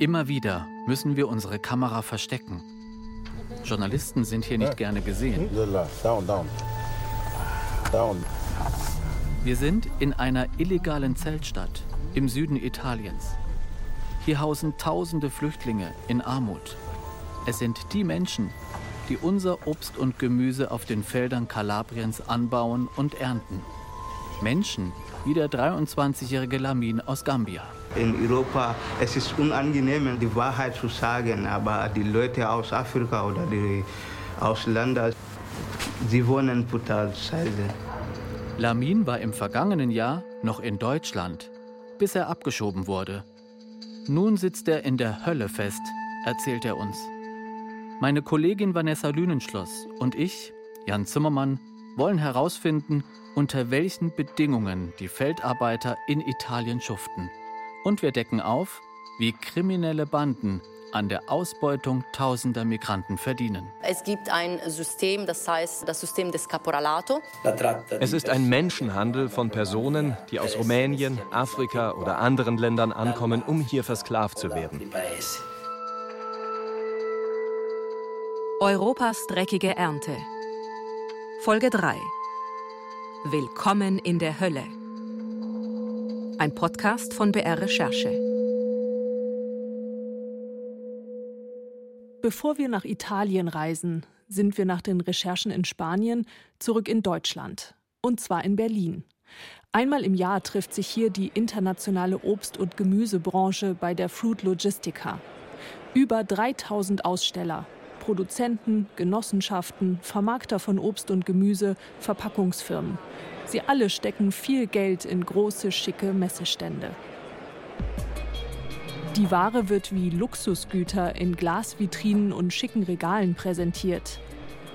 Immer wieder müssen wir unsere Kamera verstecken. Journalisten sind hier nicht gerne gesehen. Wir sind in einer illegalen Zeltstadt im Süden Italiens. Hier hausen tausende Flüchtlinge in Armut. Es sind die Menschen, die unser Obst und Gemüse auf den Feldern Kalabriens anbauen und ernten. Menschen wie der 23-jährige Lamin aus Gambia. In Europa es ist unangenehm, die Wahrheit zu sagen, aber die Leute aus Afrika oder die Ausländer, sie wohnen brutal scheiße. Lamin war im vergangenen Jahr noch in Deutschland, bis er abgeschoben wurde. Nun sitzt er in der Hölle fest, erzählt er uns. Meine Kollegin Vanessa Lünenschloss und ich, Jan Zimmermann, wollen herausfinden, unter welchen Bedingungen die Feldarbeiter in Italien schuften. Und wir decken auf, wie kriminelle Banden an der Ausbeutung tausender Migranten verdienen. Es gibt ein System, das heißt das System des Caporalato. Es ist ein Menschenhandel von Personen, die aus Rumänien, Afrika oder anderen Ländern ankommen, um hier versklavt zu werden. Europas dreckige Ernte. Folge 3. Willkommen in der Hölle. Ein Podcast von BR Recherche. Bevor wir nach Italien reisen, sind wir nach den Recherchen in Spanien zurück in Deutschland. Und zwar in Berlin. Einmal im Jahr trifft sich hier die internationale Obst- und Gemüsebranche bei der Fruit Logistica. Über 3000 Aussteller, Produzenten, Genossenschaften, Vermarkter von Obst und Gemüse, Verpackungsfirmen. Sie alle stecken viel Geld in große, schicke Messestände. Die Ware wird wie Luxusgüter in Glasvitrinen und schicken Regalen präsentiert.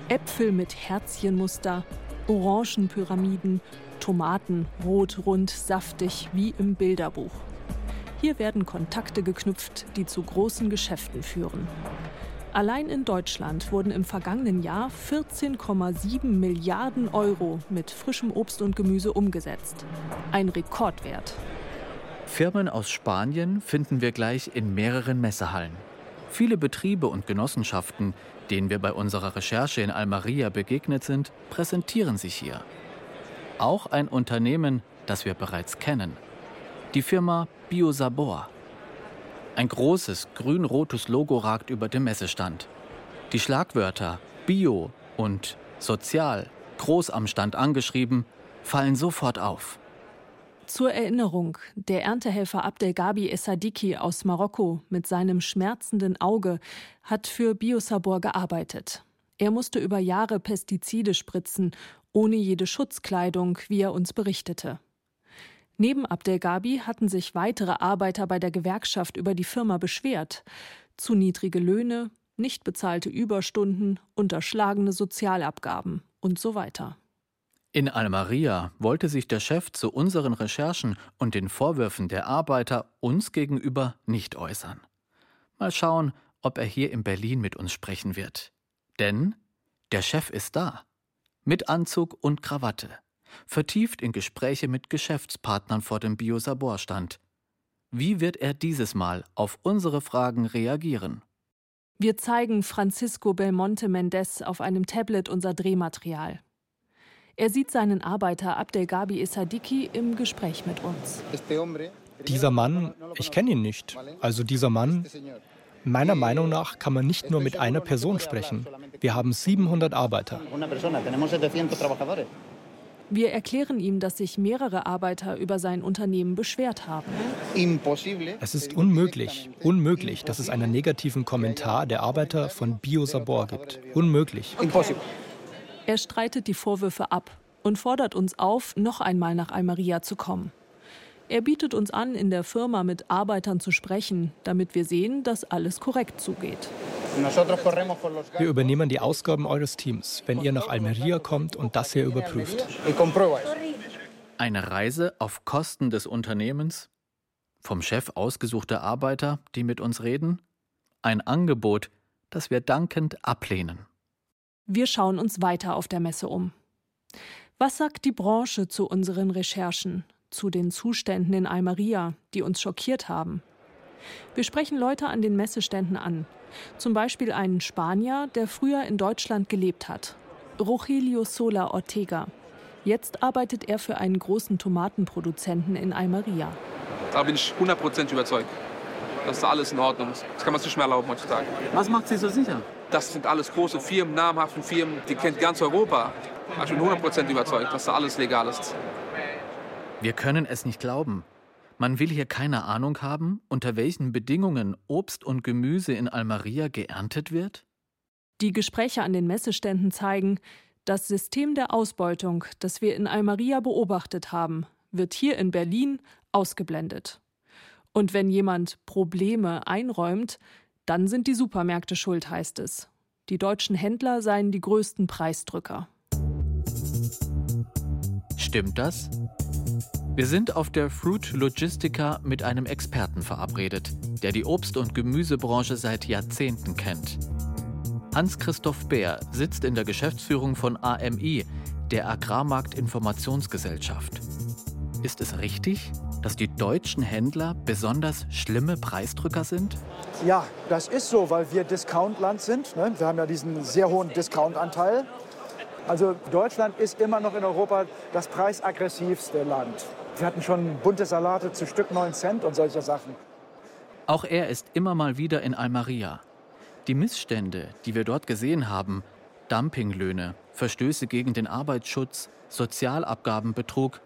Äpfel mit Herzchenmuster, Orangenpyramiden, Tomaten rot, rund, saftig wie im Bilderbuch. Hier werden Kontakte geknüpft, die zu großen Geschäften führen. Allein in Deutschland wurden im vergangenen Jahr 14,7 Milliarden Euro mit frischem Obst und Gemüse umgesetzt. Ein Rekordwert. Firmen aus Spanien finden wir gleich in mehreren Messehallen. Viele Betriebe und Genossenschaften, denen wir bei unserer Recherche in Almeria begegnet sind, präsentieren sich hier. Auch ein Unternehmen, das wir bereits kennen. Die Firma Biosabor. Ein großes grün-rotes Logo ragt über dem Messestand. Die Schlagwörter Bio und Sozial, groß am Stand angeschrieben, fallen sofort auf. Zur Erinnerung, der Erntehelfer Abdelgabi Essadiki aus Marokko mit seinem schmerzenden Auge hat für Biosabor gearbeitet. Er musste über Jahre Pestizide spritzen, ohne jede Schutzkleidung, wie er uns berichtete. Neben Abdelgabi hatten sich weitere Arbeiter bei der Gewerkschaft über die Firma beschwert. Zu niedrige Löhne, nicht bezahlte Überstunden, unterschlagene Sozialabgaben und so weiter. In Almeria wollte sich der Chef zu unseren Recherchen und den Vorwürfen der Arbeiter uns gegenüber nicht äußern. Mal schauen, ob er hier in Berlin mit uns sprechen wird. Denn der Chef ist da. Mit Anzug und Krawatte vertieft in Gespräche mit Geschäftspartnern vor dem Biosabor-Stand. Wie wird er dieses Mal auf unsere Fragen reagieren? Wir zeigen Francisco Belmonte Mendez auf einem Tablet unser Drehmaterial. Er sieht seinen Arbeiter Abdelgabi Issadiki im Gespräch mit uns. Dieser Mann, ich kenne ihn nicht. Also dieser Mann, meiner Meinung nach kann man nicht nur mit einer Person sprechen. Wir haben 700 Arbeiter. Wir erklären ihm, dass sich mehrere Arbeiter über sein Unternehmen beschwert haben. Es ist unmöglich, unmöglich, dass es einen negativen Kommentar der Arbeiter von Biosabor gibt. Unmöglich. Er streitet die Vorwürfe ab und fordert uns auf, noch einmal nach Almeria zu kommen. Er bietet uns an, in der Firma mit Arbeitern zu sprechen, damit wir sehen, dass alles korrekt zugeht. Wir übernehmen die Ausgaben eures Teams, wenn ihr nach Almeria kommt und das hier überprüft. Eine Reise auf Kosten des Unternehmens? Vom Chef ausgesuchte Arbeiter, die mit uns reden? Ein Angebot, das wir dankend ablehnen. Wir schauen uns weiter auf der Messe um. Was sagt die Branche zu unseren Recherchen, zu den Zuständen in Almeria, die uns schockiert haben? Wir sprechen Leute an den Messeständen an. Zum Beispiel einen Spanier, der früher in Deutschland gelebt hat. Rogelio Sola Ortega. Jetzt arbeitet er für einen großen Tomatenproduzenten in Almeria. Da bin ich 100% überzeugt, dass da alles in Ordnung ist. Das kann man sich mehr erlauben heutzutage. Was macht Sie so sicher? Das sind alles große Firmen, namhaften Firmen, die kennt ganz Europa. Ich bin 100% überzeugt, dass da alles legal ist. Wir können es nicht glauben. Man will hier keine Ahnung haben, unter welchen Bedingungen Obst und Gemüse in Almeria geerntet wird? Die Gespräche an den Messeständen zeigen, das System der Ausbeutung, das wir in Almeria beobachtet haben, wird hier in Berlin ausgeblendet. Und wenn jemand Probleme einräumt, dann sind die Supermärkte schuld, heißt es. Die deutschen Händler seien die größten Preisdrücker. Stimmt das? Wir sind auf der Fruit Logistica mit einem Experten verabredet, der die Obst- und Gemüsebranche seit Jahrzehnten kennt. Hans-Christoph Bär sitzt in der Geschäftsführung von AMI, der Agrarmarktinformationsgesellschaft. Ist es richtig, dass die deutschen Händler besonders schlimme Preisdrücker sind? Ja, das ist so, weil wir Discountland sind. Ne? Wir haben ja diesen sehr hohen Discountanteil. Also Deutschland ist immer noch in Europa das preisaggressivste Land. Wir hatten schon bunte Salate zu Stück 9 Cent und solche Sachen. Auch er ist immer mal wieder in Almeria. Die Missstände, die wir dort gesehen haben, Dumpinglöhne, Verstöße gegen den Arbeitsschutz, Sozialabgabenbetrug,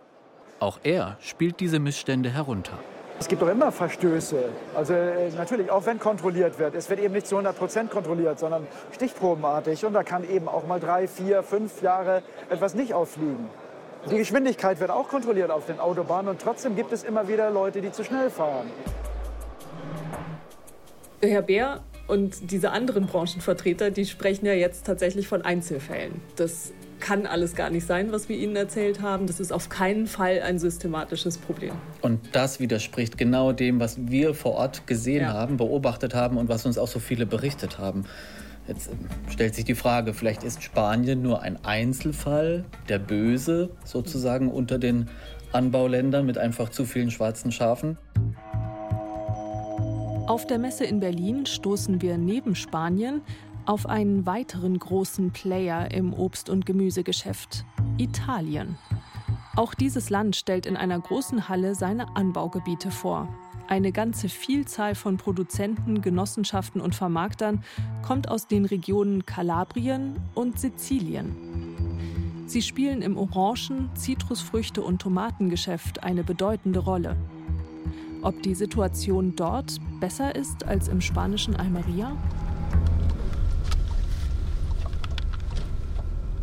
auch er spielt diese Missstände herunter. Es gibt doch immer Verstöße. Also äh, natürlich, auch wenn kontrolliert wird. Es wird eben nicht zu 100 Prozent kontrolliert, sondern stichprobenartig. Und da kann eben auch mal drei, vier, fünf Jahre etwas nicht auffliegen. Die Geschwindigkeit wird auch kontrolliert auf den Autobahnen und trotzdem gibt es immer wieder Leute, die zu schnell fahren. Herr Bär, und diese anderen Branchenvertreter, die sprechen ja jetzt tatsächlich von Einzelfällen. Das kann alles gar nicht sein, was wir Ihnen erzählt haben. Das ist auf keinen Fall ein systematisches Problem. Und das widerspricht genau dem, was wir vor Ort gesehen ja. haben, beobachtet haben und was uns auch so viele berichtet haben. Jetzt stellt sich die Frage, vielleicht ist Spanien nur ein Einzelfall, der Böse sozusagen unter den Anbauländern mit einfach zu vielen schwarzen Schafen? Auf der Messe in Berlin stoßen wir neben Spanien auf einen weiteren großen Player im Obst- und Gemüsegeschäft, Italien. Auch dieses Land stellt in einer großen Halle seine Anbaugebiete vor. Eine ganze Vielzahl von Produzenten, Genossenschaften und Vermarktern kommt aus den Regionen Kalabrien und Sizilien. Sie spielen im Orangen-, Zitrusfrüchte- und Tomatengeschäft eine bedeutende Rolle. Ob die Situation dort besser ist als im spanischen Almeria?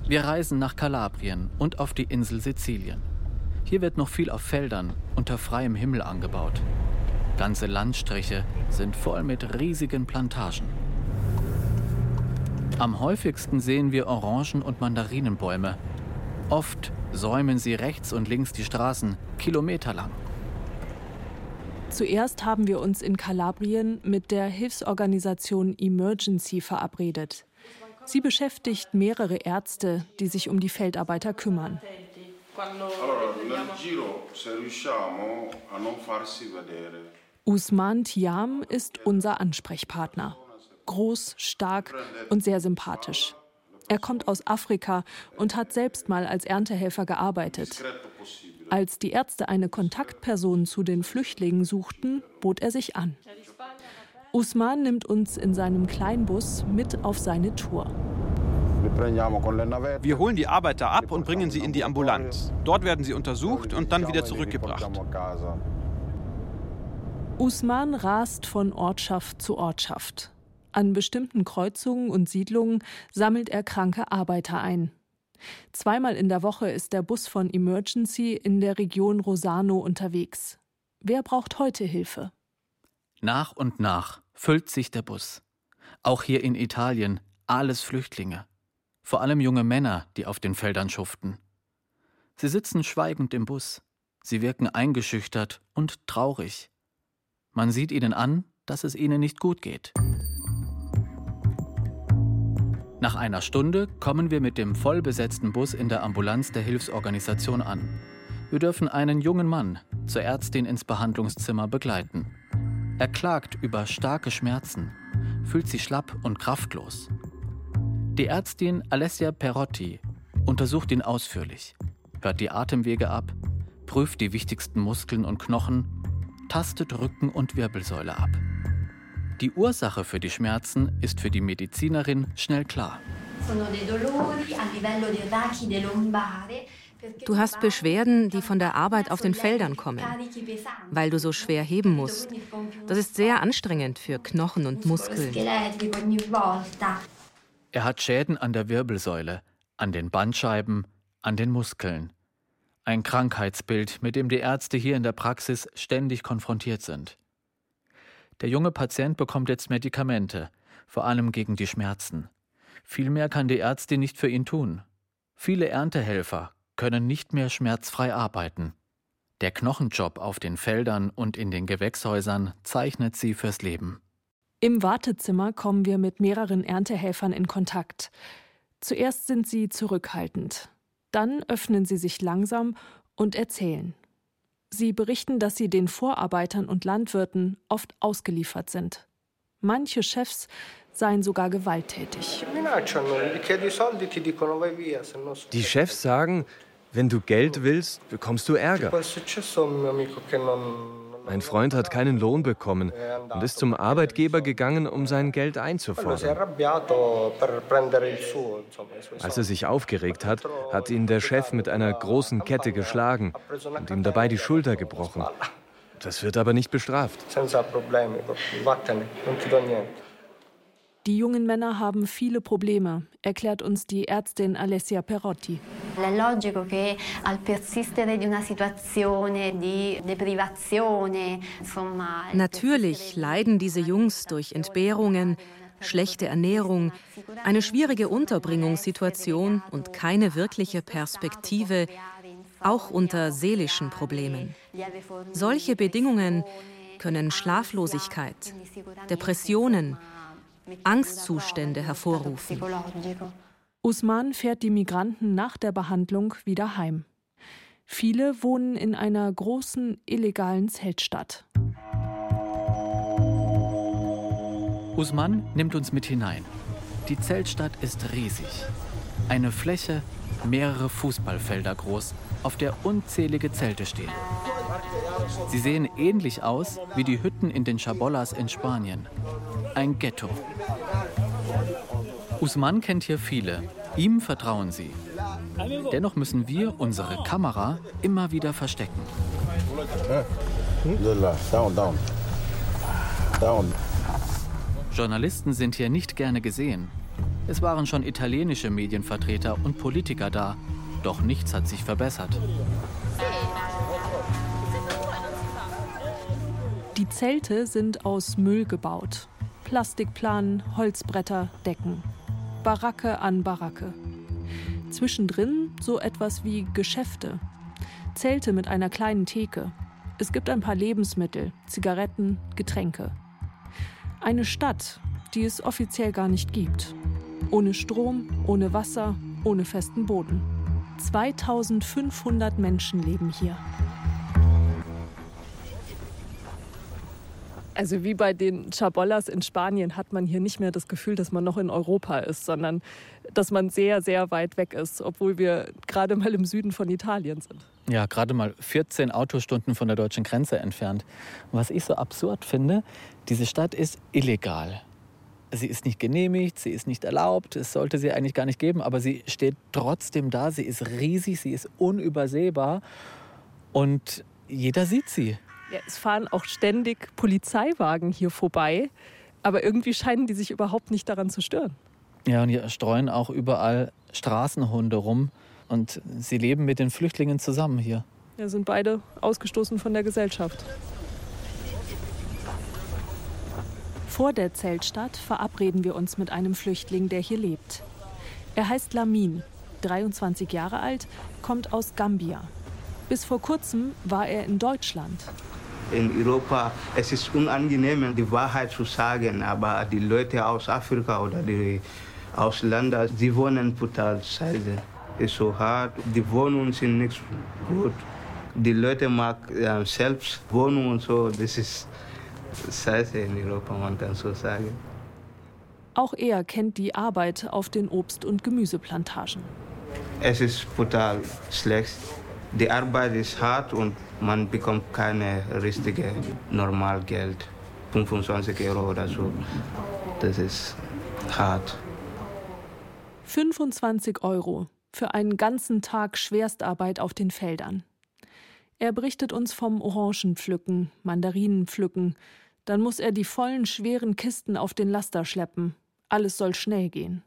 Wir reisen nach Kalabrien und auf die Insel Sizilien. Hier wird noch viel auf Feldern unter freiem Himmel angebaut. Ganze Landstriche sind voll mit riesigen Plantagen. Am häufigsten sehen wir Orangen- und Mandarinenbäume. Oft säumen sie rechts und links die Straßen, kilometerlang. Zuerst haben wir uns in Kalabrien mit der Hilfsorganisation Emergency verabredet. Sie beschäftigt mehrere Ärzte, die sich um die Feldarbeiter kümmern. Usman Tiam ist unser Ansprechpartner. Groß, stark und sehr sympathisch. Er kommt aus Afrika und hat selbst mal als Erntehelfer gearbeitet. Als die Ärzte eine Kontaktperson zu den Flüchtlingen suchten, bot er sich an. Usman nimmt uns in seinem Kleinbus mit auf seine Tour. Wir holen die Arbeiter ab und bringen sie in die Ambulanz. Dort werden sie untersucht und dann wieder zurückgebracht. Usman rast von Ortschaft zu Ortschaft. An bestimmten Kreuzungen und Siedlungen sammelt er kranke Arbeiter ein. Zweimal in der Woche ist der Bus von Emergency in der Region Rosano unterwegs. Wer braucht heute Hilfe? Nach und nach füllt sich der Bus. Auch hier in Italien alles Flüchtlinge. Vor allem junge Männer, die auf den Feldern schuften. Sie sitzen schweigend im Bus. Sie wirken eingeschüchtert und traurig. Man sieht ihnen an, dass es ihnen nicht gut geht. Nach einer Stunde kommen wir mit dem vollbesetzten Bus in der Ambulanz der Hilfsorganisation an. Wir dürfen einen jungen Mann zur Ärztin ins Behandlungszimmer begleiten. Er klagt über starke Schmerzen, fühlt sich schlapp und kraftlos. Die Ärztin Alessia Perotti untersucht ihn ausführlich, hört die Atemwege ab, prüft die wichtigsten Muskeln und Knochen, tastet Rücken und Wirbelsäule ab. Die Ursache für die Schmerzen ist für die Medizinerin schnell klar. Du hast Beschwerden, die von der Arbeit auf den Feldern kommen, weil du so schwer heben musst. Das ist sehr anstrengend für Knochen und Muskeln. Er hat Schäden an der Wirbelsäule, an den Bandscheiben, an den Muskeln. Ein Krankheitsbild, mit dem die Ärzte hier in der Praxis ständig konfrontiert sind. Der junge Patient bekommt jetzt Medikamente, vor allem gegen die Schmerzen. Viel mehr kann die Ärztin nicht für ihn tun. Viele Erntehelfer können nicht mehr schmerzfrei arbeiten. Der Knochenjob auf den Feldern und in den Gewächshäusern zeichnet sie fürs Leben. Im Wartezimmer kommen wir mit mehreren Erntehelfern in Kontakt. Zuerst sind sie zurückhaltend. Dann öffnen sie sich langsam und erzählen. Sie berichten, dass sie den Vorarbeitern und Landwirten oft ausgeliefert sind. Manche Chefs seien sogar gewalttätig. Die Chefs sagen, wenn du Geld willst, bekommst du Ärger. Mein Freund hat keinen Lohn bekommen und ist zum Arbeitgeber gegangen, um sein Geld einzufordern. Als er sich aufgeregt hat, hat ihn der Chef mit einer großen Kette geschlagen und ihm dabei die Schulter gebrochen. Das wird aber nicht bestraft. Die jungen Männer haben viele Probleme, erklärt uns die Ärztin Alessia Perotti. Natürlich leiden diese Jungs durch Entbehrungen, schlechte Ernährung, eine schwierige Unterbringungssituation und keine wirkliche Perspektive, auch unter seelischen Problemen. Solche Bedingungen können Schlaflosigkeit, Depressionen, Angstzustände hervorrufen. Usman fährt die Migranten nach der Behandlung wieder heim. Viele wohnen in einer großen illegalen Zeltstadt. Usman nimmt uns mit hinein. Die Zeltstadt ist riesig. Eine Fläche, mehrere Fußballfelder groß, auf der unzählige Zelte stehen. Sie sehen ähnlich aus wie die Hütten in den Chabollas in Spanien. Ein Ghetto. Usman kennt hier viele. Ihm vertrauen sie. Dennoch müssen wir unsere Kamera immer wieder verstecken. Journalisten sind hier nicht gerne gesehen. Es waren schon italienische Medienvertreter und Politiker da, doch nichts hat sich verbessert. Die Zelte sind aus Müll gebaut. Plastikplanen, Holzbretter, Decken. Baracke an Baracke. Zwischendrin so etwas wie Geschäfte. Zelte mit einer kleinen Theke. Es gibt ein paar Lebensmittel, Zigaretten, Getränke. Eine Stadt, die es offiziell gar nicht gibt. Ohne Strom, ohne Wasser, ohne festen Boden. 2500 Menschen leben hier. Also wie bei den Chabollas in Spanien hat man hier nicht mehr das Gefühl, dass man noch in Europa ist, sondern dass man sehr, sehr weit weg ist, obwohl wir gerade mal im Süden von Italien sind. Ja, gerade mal 14 Autostunden von der deutschen Grenze entfernt. was ich so absurd finde, diese Stadt ist illegal. Sie ist nicht genehmigt, sie ist nicht erlaubt, es sollte sie eigentlich gar nicht geben, aber sie steht trotzdem da, sie ist riesig, sie ist unübersehbar und jeder sieht sie. Ja, es fahren auch ständig Polizeiwagen hier vorbei, aber irgendwie scheinen die sich überhaupt nicht daran zu stören. Ja, und hier streuen auch überall Straßenhunde rum und sie leben mit den Flüchtlingen zusammen hier. Ja, sind beide ausgestoßen von der Gesellschaft. Vor der Zeltstadt verabreden wir uns mit einem Flüchtling, der hier lebt. Er heißt Lamin, 23 Jahre alt, kommt aus Gambia. Bis vor kurzem war er in Deutschland in Europa, es ist unangenehm, die Wahrheit zu sagen, aber die Leute aus Afrika oder die Ausländer, sie wohnen brutal. Es ist so hart, die Wohnungen sind nicht gut. Die Leute mag ja, selbst Wohnungen und so, das ist Scheiße in Europa, man kann so sagen. Auch er kennt die Arbeit auf den Obst- und Gemüseplantagen. Es ist brutal schlecht. Die Arbeit ist hart und man bekommt keine richtige Normalgeld. 25 Euro oder so. Das ist hart. 25 Euro für einen ganzen Tag Schwerstarbeit auf den Feldern. Er berichtet uns vom Orangenpflücken, Mandarinenpflücken. Dann muss er die vollen, schweren Kisten auf den Laster schleppen. Alles soll schnell gehen.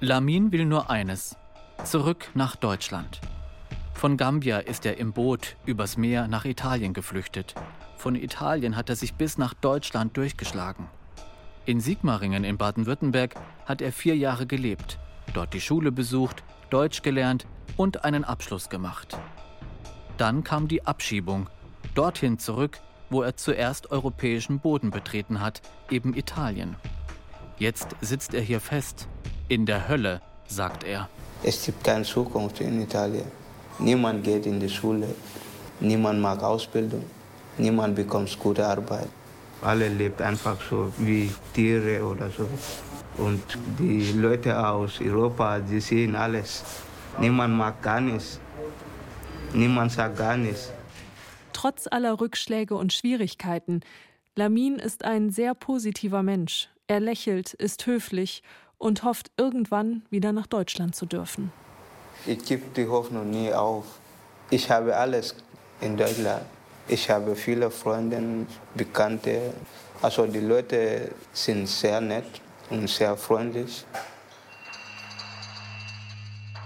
Lamin will nur eines: zurück nach Deutschland. Von Gambia ist er im Boot übers Meer nach Italien geflüchtet. Von Italien hat er sich bis nach Deutschland durchgeschlagen. In Sigmaringen in Baden-Württemberg hat er vier Jahre gelebt, dort die Schule besucht, Deutsch gelernt und einen Abschluss gemacht. Dann kam die Abschiebung, dorthin zurück, wo er zuerst europäischen Boden betreten hat, eben Italien. Jetzt sitzt er hier fest, in der Hölle, sagt er. Es gibt keine Zukunft in Italien. Niemand geht in die Schule, niemand mag Ausbildung, niemand bekommt gute Arbeit. Alle leben einfach so wie Tiere oder so. Und die Leute aus Europa, die sehen alles. Niemand mag gar nichts. Niemand sagt gar nichts. Trotz aller Rückschläge und Schwierigkeiten, Lamin ist ein sehr positiver Mensch. Er lächelt, ist höflich und hofft irgendwann wieder nach Deutschland zu dürfen. Ich gebe die Hoffnung nie auf. Ich habe alles in Deutschland. Ich habe viele Freunde, Bekannte. Also die Leute sind sehr nett und sehr freundlich.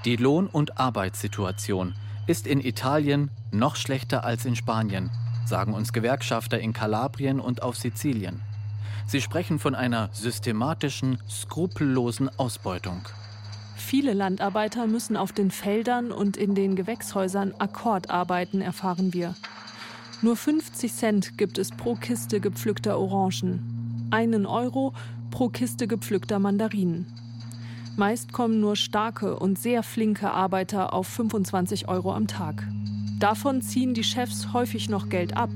Die Lohn- und Arbeitssituation ist in Italien noch schlechter als in Spanien, sagen uns Gewerkschafter in Kalabrien und auf Sizilien. Sie sprechen von einer systematischen, skrupellosen Ausbeutung. Viele Landarbeiter müssen auf den Feldern und in den Gewächshäusern Akkord arbeiten, erfahren wir. Nur 50 Cent gibt es pro Kiste gepflückter Orangen, einen Euro pro Kiste gepflückter Mandarinen. Meist kommen nur starke und sehr flinke Arbeiter auf 25 Euro am Tag. Davon ziehen die Chefs häufig noch Geld ab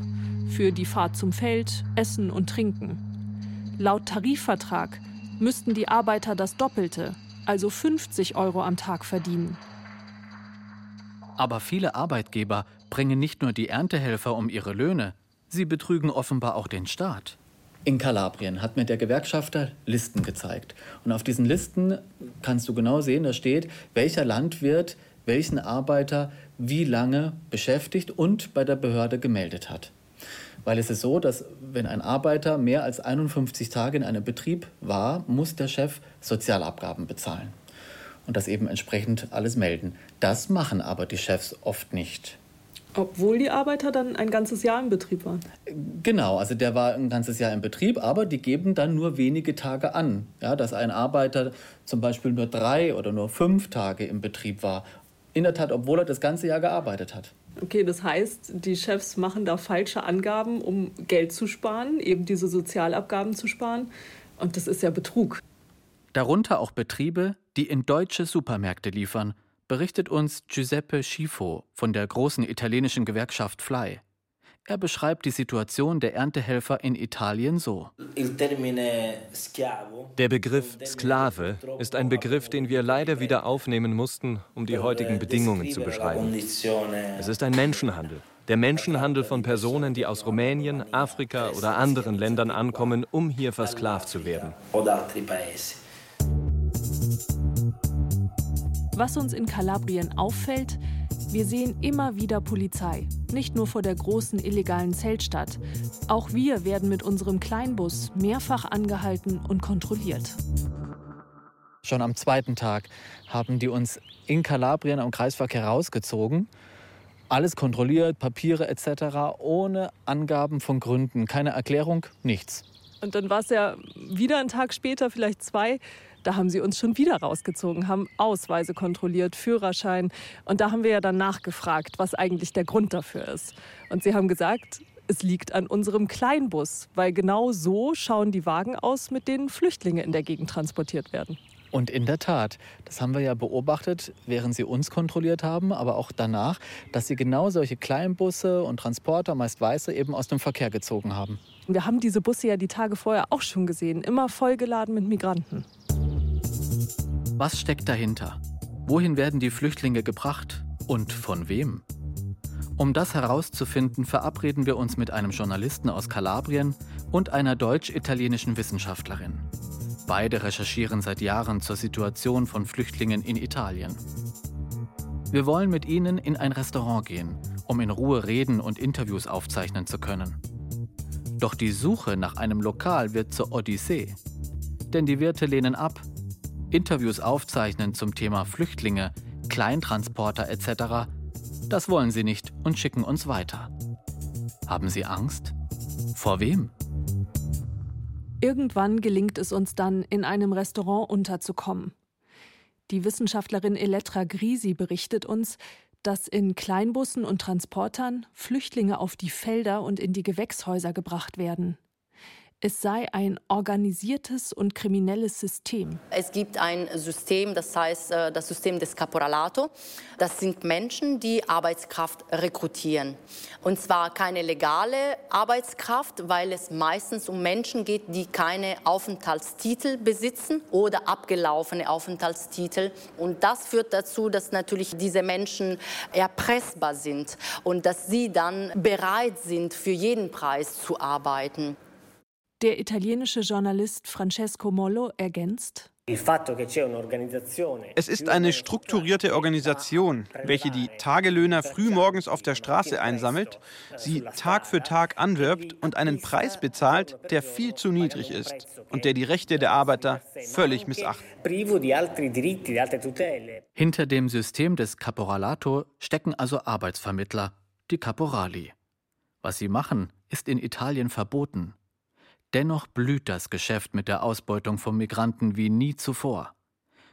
für die Fahrt zum Feld, Essen und Trinken. Laut Tarifvertrag müssten die Arbeiter das Doppelte, also 50 Euro am Tag verdienen. Aber viele Arbeitgeber bringen nicht nur die Erntehelfer um ihre Löhne, sie betrügen offenbar auch den Staat. In Kalabrien hat mir der Gewerkschafter Listen gezeigt. Und auf diesen Listen kannst du genau sehen, da steht, welcher Landwirt welchen Arbeiter wie lange beschäftigt und bei der Behörde gemeldet hat. Weil es ist so, dass wenn ein Arbeiter mehr als 51 Tage in einem Betrieb war, muss der Chef Sozialabgaben bezahlen. Und das eben entsprechend alles melden. Das machen aber die Chefs oft nicht. Obwohl die Arbeiter dann ein ganzes Jahr im Betrieb waren. Genau, also der war ein ganzes Jahr im Betrieb, aber die geben dann nur wenige Tage an. Ja, dass ein Arbeiter zum Beispiel nur drei oder nur fünf Tage im Betrieb war. In der Tat, obwohl er das ganze Jahr gearbeitet hat. Okay, das heißt, die Chefs machen da falsche Angaben, um Geld zu sparen, eben diese Sozialabgaben zu sparen. Und das ist ja Betrug. Darunter auch Betriebe, die in deutsche Supermärkte liefern, berichtet uns Giuseppe Schifo von der großen italienischen Gewerkschaft Fly. Er beschreibt die Situation der Erntehelfer in Italien so. Der Begriff Sklave ist ein Begriff, den wir leider wieder aufnehmen mussten, um die heutigen Bedingungen zu beschreiben. Es ist ein Menschenhandel. Der Menschenhandel von Personen, die aus Rumänien, Afrika oder anderen Ländern ankommen, um hier versklavt zu werden. Was uns in Kalabrien auffällt, wir sehen immer wieder Polizei. Nicht nur vor der großen illegalen Zeltstadt. Auch wir werden mit unserem Kleinbus mehrfach angehalten und kontrolliert. Schon am zweiten Tag haben die uns in Kalabrien am Kreisverkehr rausgezogen. Alles kontrolliert, Papiere etc., ohne Angaben von Gründen. Keine Erklärung, nichts. Und dann war es ja wieder einen Tag später, vielleicht zwei, da haben sie uns schon wieder rausgezogen, haben Ausweise kontrolliert, Führerschein. Und da haben wir ja dann nachgefragt, was eigentlich der Grund dafür ist. Und sie haben gesagt, es liegt an unserem Kleinbus, weil genau so schauen die Wagen aus, mit denen Flüchtlinge in der Gegend transportiert werden. Und in der Tat, das haben wir ja beobachtet, während sie uns kontrolliert haben, aber auch danach, dass sie genau solche Kleinbusse und Transporter, meist weiße, eben aus dem Verkehr gezogen haben. Wir haben diese Busse ja die Tage vorher auch schon gesehen, immer vollgeladen mit Migranten. Was steckt dahinter? Wohin werden die Flüchtlinge gebracht und von wem? Um das herauszufinden, verabreden wir uns mit einem Journalisten aus Kalabrien und einer deutsch-italienischen Wissenschaftlerin. Beide recherchieren seit Jahren zur Situation von Flüchtlingen in Italien. Wir wollen mit ihnen in ein Restaurant gehen, um in Ruhe reden und Interviews aufzeichnen zu können. Doch die Suche nach einem Lokal wird zur Odyssee. Denn die Wirte lehnen ab. Interviews aufzeichnen zum Thema Flüchtlinge, Kleintransporter etc., das wollen sie nicht und schicken uns weiter. Haben sie Angst? Vor wem? Irgendwann gelingt es uns dann, in einem Restaurant unterzukommen. Die Wissenschaftlerin Elettra Grisi berichtet uns, dass in Kleinbussen und Transportern Flüchtlinge auf die Felder und in die Gewächshäuser gebracht werden es sei ein organisiertes und kriminelles System. Es gibt ein System, das heißt äh, das System des Caporalato. Das sind Menschen, die Arbeitskraft rekrutieren. Und zwar keine legale Arbeitskraft, weil es meistens um Menschen geht, die keine Aufenthaltstitel besitzen oder abgelaufene Aufenthaltstitel. Und das führt dazu, dass natürlich diese Menschen erpressbar sind und dass sie dann bereit sind, für jeden Preis zu arbeiten. Der italienische Journalist Francesco Mollo ergänzt. Es ist eine strukturierte Organisation, welche die Tagelöhner frühmorgens auf der Straße einsammelt, sie Tag für Tag anwirbt und einen Preis bezahlt, der viel zu niedrig ist und der die Rechte der Arbeiter völlig missachtet. Hinter dem System des Caporalato stecken also Arbeitsvermittler, die Caporali. Was sie machen, ist in Italien verboten. Dennoch blüht das Geschäft mit der Ausbeutung von Migranten wie nie zuvor.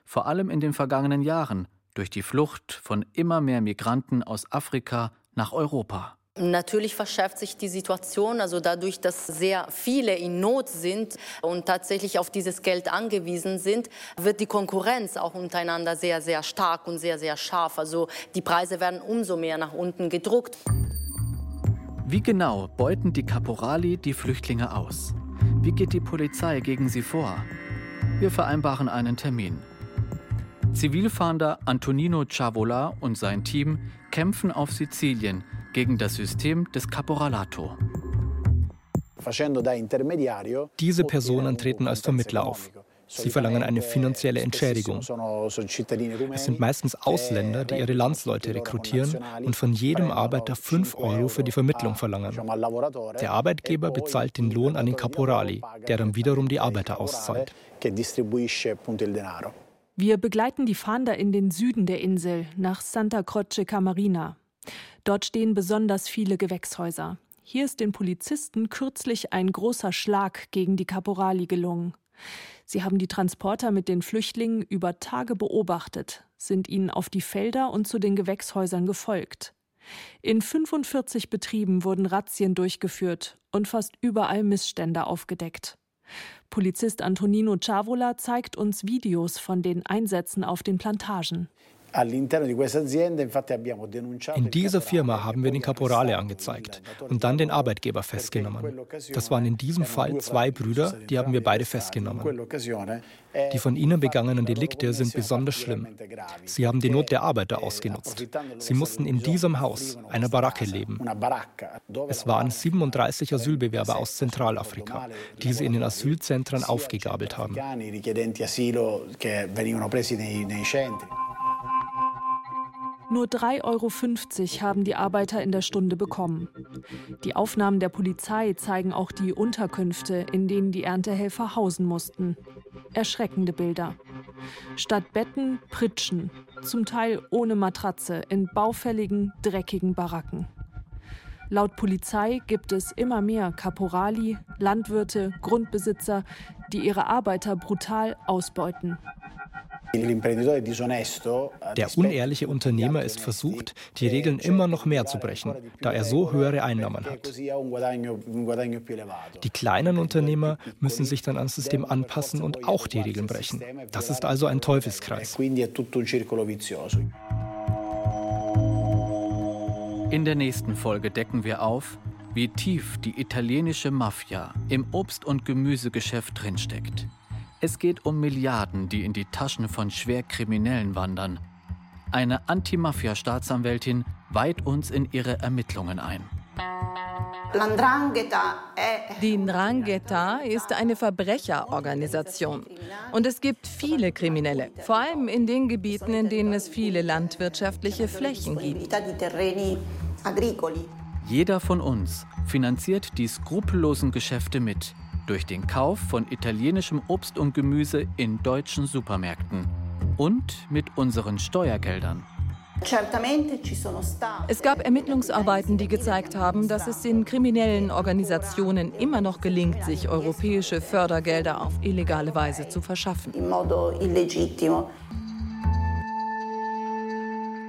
Vor allem in den vergangenen Jahren durch die Flucht von immer mehr Migranten aus Afrika nach Europa. Natürlich verschärft sich die Situation, also dadurch, dass sehr viele in Not sind und tatsächlich auf dieses Geld angewiesen sind, wird die Konkurrenz auch untereinander sehr, sehr stark und sehr, sehr scharf. Also die Preise werden umso mehr nach unten gedruckt. Wie genau beuten die Caporali die Flüchtlinge aus? Wie geht die Polizei gegen sie vor? Wir vereinbaren einen Termin. Zivilfahnder Antonino Ciavola und sein Team kämpfen auf Sizilien gegen das System des Caporalato. Diese Personen treten als Vermittler auf. Sie verlangen eine finanzielle Entschädigung. Es sind meistens Ausländer, die ihre Landsleute rekrutieren und von jedem Arbeiter 5 Euro für die Vermittlung verlangen. Der Arbeitgeber bezahlt den Lohn an den Caporali, der dann wiederum die Arbeiter auszahlt. Wir begleiten die Fahnder in den Süden der Insel, nach Santa Croce Camarina. Dort stehen besonders viele Gewächshäuser. Hier ist den Polizisten kürzlich ein großer Schlag gegen die Caporali gelungen. Sie haben die Transporter mit den Flüchtlingen über Tage beobachtet, sind ihnen auf die Felder und zu den Gewächshäusern gefolgt. In 45 Betrieben wurden Razzien durchgeführt und fast überall Missstände aufgedeckt. Polizist Antonino Ciavola zeigt uns Videos von den Einsätzen auf den Plantagen. In dieser Firma haben wir den Caporale angezeigt und dann den Arbeitgeber festgenommen. Das waren in diesem Fall zwei Brüder, die haben wir beide festgenommen. Die von ihnen begangenen Delikte sind besonders schlimm. Sie haben die Not der Arbeiter ausgenutzt. Sie mussten in diesem Haus, einer Baracke, leben. Es waren 37 Asylbewerber aus Zentralafrika, die sie in den Asylzentren aufgegabelt haben. Nur 3,50 Euro haben die Arbeiter in der Stunde bekommen. Die Aufnahmen der Polizei zeigen auch die Unterkünfte, in denen die Erntehelfer hausen mussten. Erschreckende Bilder. Statt Betten Pritschen, zum Teil ohne Matratze, in baufälligen, dreckigen Baracken. Laut Polizei gibt es immer mehr Caporali, Landwirte, Grundbesitzer, die ihre Arbeiter brutal ausbeuten. Der unehrliche Unternehmer ist versucht, die Regeln immer noch mehr zu brechen, da er so höhere Einnahmen hat. Die kleinen Unternehmer müssen sich dann ans System anpassen und auch die Regeln brechen. Das ist also ein Teufelskreis. In der nächsten Folge decken wir auf, wie tief die italienische Mafia im Obst- und Gemüsegeschäft drinsteckt. Es geht um Milliarden, die in die Taschen von Schwerkriminellen wandern. Eine Anti-Mafia-Staatsanwältin weiht uns in ihre Ermittlungen ein. Die Ndrangheta ist eine Verbrecherorganisation. Und es gibt viele Kriminelle, vor allem in den Gebieten, in denen es viele landwirtschaftliche Flächen gibt. Jeder von uns finanziert die skrupellosen Geschäfte mit durch den Kauf von italienischem Obst und Gemüse in deutschen Supermärkten und mit unseren Steuergeldern. Es gab Ermittlungsarbeiten, die gezeigt haben, dass es den kriminellen Organisationen immer noch gelingt, sich europäische Fördergelder auf illegale Weise zu verschaffen.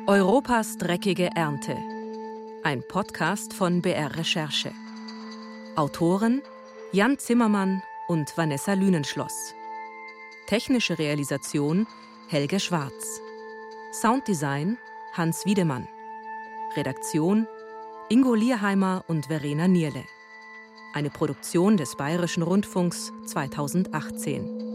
Europas dreckige Ernte. Ein Podcast von BR Recherche. Autoren Jan Zimmermann und Vanessa Lünenschloss. Technische Realisation Helge Schwarz. Sounddesign Hans Wiedemann. Redaktion Ingo Lierheimer und Verena Nierle. Eine Produktion des Bayerischen Rundfunks 2018.